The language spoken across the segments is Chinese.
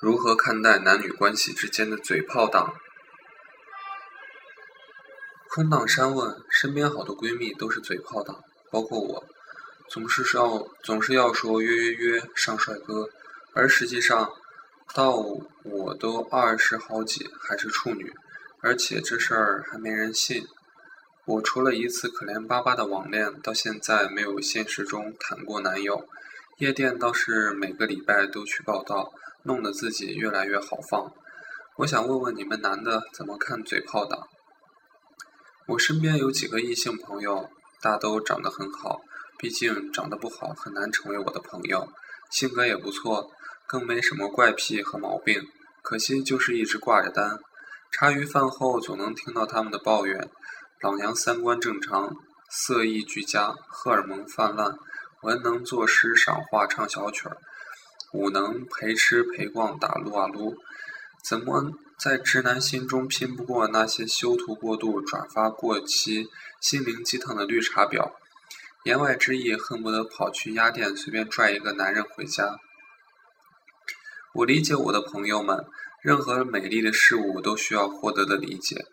如何看待男女关系之间的嘴炮党？空荡山问：身边好多闺蜜都是嘴炮党，包括我，总是要总是要说约约约上帅哥，而实际上到我都二十好几还是处女，而且这事儿还没人信。我除了一次可怜巴巴的网恋，到现在没有现实中谈过男友。夜店倒是每个礼拜都去报道。弄得自己越来越好放。我想问问你们男的怎么看嘴炮党？我身边有几个异性朋友，大都长得很好，毕竟长得不好很难成为我的朋友。性格也不错，更没什么怪癖和毛病，可惜就是一直挂着单。茶余饭后总能听到他们的抱怨：老娘三观正常，色艺俱佳，荷尔蒙泛滥，文能作诗赏画唱小曲儿。武能陪吃陪逛打撸啊撸，怎么在直男心中拼不过那些修图过度、转发过期、心灵鸡汤的绿茶婊？言外之意，恨不得跑去鸭店随便拽一个男人回家。我理解我的朋友们，任何美丽的事物都需要获得的理解，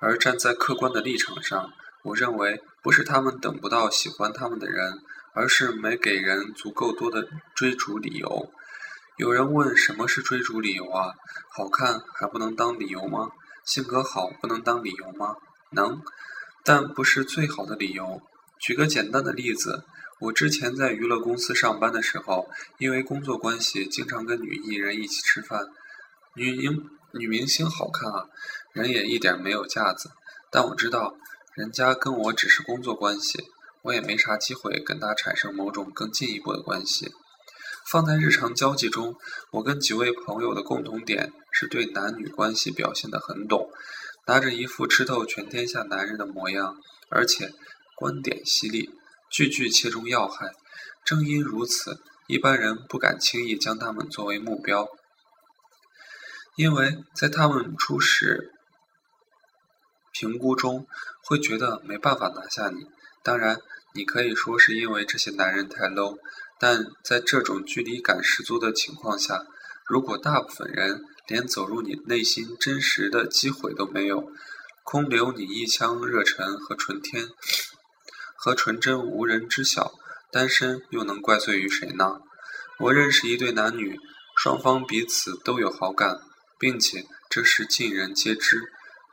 而站在客观的立场上，我认为不是他们等不到喜欢他们的人，而是没给人足够多的追逐理由。有人问什么是追逐理由啊？好看还不能当理由吗？性格好不能当理由吗？能，但不是最好的理由。举个简单的例子，我之前在娱乐公司上班的时候，因为工作关系，经常跟女艺人一起吃饭。女明女明星好看啊，人也一点没有架子。但我知道，人家跟我只是工作关系，我也没啥机会跟她产生某种更进一步的关系。放在日常交际中，我跟几位朋友的共同点是对男女关系表现得很懂，拿着一副吃透全天下男人的模样，而且观点犀利，句句切中要害。正因如此，一般人不敢轻易将他们作为目标，因为在他们初始评估中，会觉得没办法拿下你。当然，你可以说是因为这些男人太 low。但在这种距离感十足的情况下，如果大部分人连走入你内心真实的机会都没有，空留你一腔热忱和纯天和纯真，无人知晓，单身又能怪罪于谁呢？我认识一对男女，双方彼此都有好感，并且这是尽人皆知，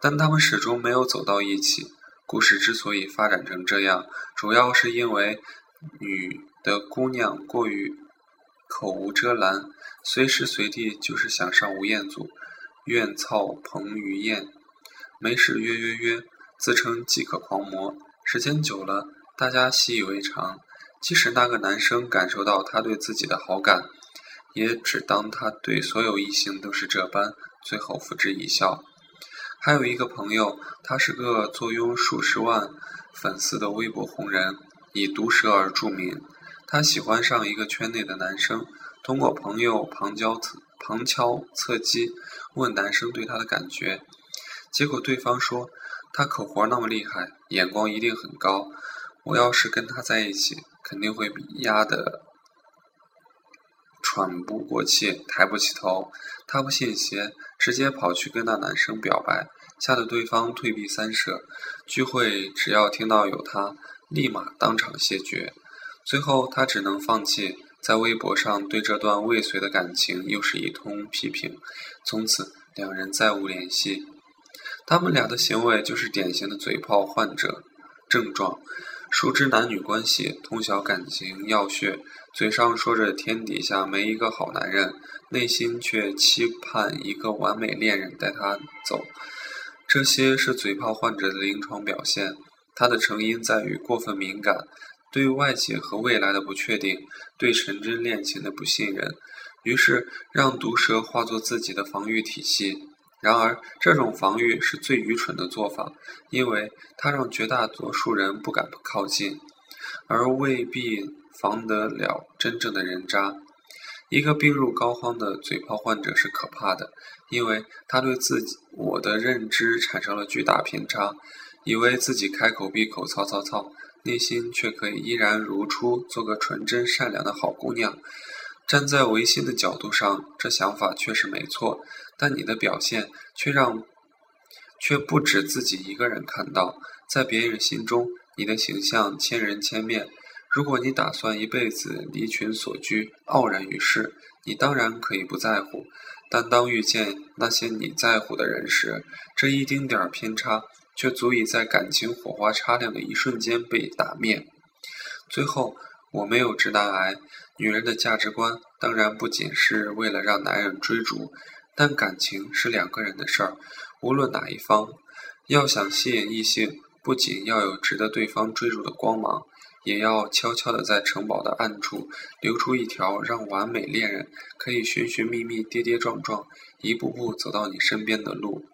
但他们始终没有走到一起。故事之所以发展成这样，主要是因为女。的姑娘过于口无遮拦，随时随地就是想上吴彦祖，怨操彭于晏，没事约约约，自称饥渴狂魔。时间久了，大家习以为常，即使那个男生感受到他对自己的好感，也只当他对所有异性都是这般，最后付之一笑。还有一个朋友，他是个坐拥数十万粉丝的微博红人，以毒舌而著名。他喜欢上一个圈内的男生，通过朋友旁敲侧旁敲侧击问男生对他的感觉，结果对方说他口活那么厉害，眼光一定很高，我要是跟他在一起，肯定会 bị 压得喘不过气，抬不起头。他不信邪，直接跑去跟那男生表白，吓得对方退避三舍。聚会只要听到有他，立马当场谢绝。最后，他只能放弃，在微博上对这段未遂的感情又是一通批评。从此，两人再无联系。他们俩的行为就是典型的嘴炮患者症状，熟知男女关系，通晓感情要穴，嘴上说着天底下没一个好男人，内心却期盼一个完美恋人带他走。这些是嘴炮患者的临床表现。他的成因在于过分敏感。对外界和未来的不确定，对纯真恋情的不信任，于是让毒蛇化作自己的防御体系。然而，这种防御是最愚蠢的做法，因为它让绝大多数人不敢靠近，而未必防得了真正的人渣。一个病入膏肓的嘴炮患者是可怕的，因为他对自己我的认知产生了巨大偏差，以为自己开口闭口操操操。内心却可以依然如初，做个纯真善良的好姑娘。站在唯心的角度上，这想法确实没错，但你的表现却让，却不止自己一个人看到，在别人心中，你的形象千人千面。如果你打算一辈子离群所居，傲然于世，你当然可以不在乎。但当遇见那些你在乎的人时，这一丁点儿偏差，却足以在感情火花擦亮的一瞬间被打灭。最后，我没有直男癌。女人的价值观当然不仅是为了让男人追逐，但感情是两个人的事儿，无论哪一方，要想吸引异性，不仅要有值得对方追逐的光芒，也要悄悄地在城堡的暗处留出一条让完美恋人可以寻寻觅觅、跌跌撞撞、一步步走到你身边的路。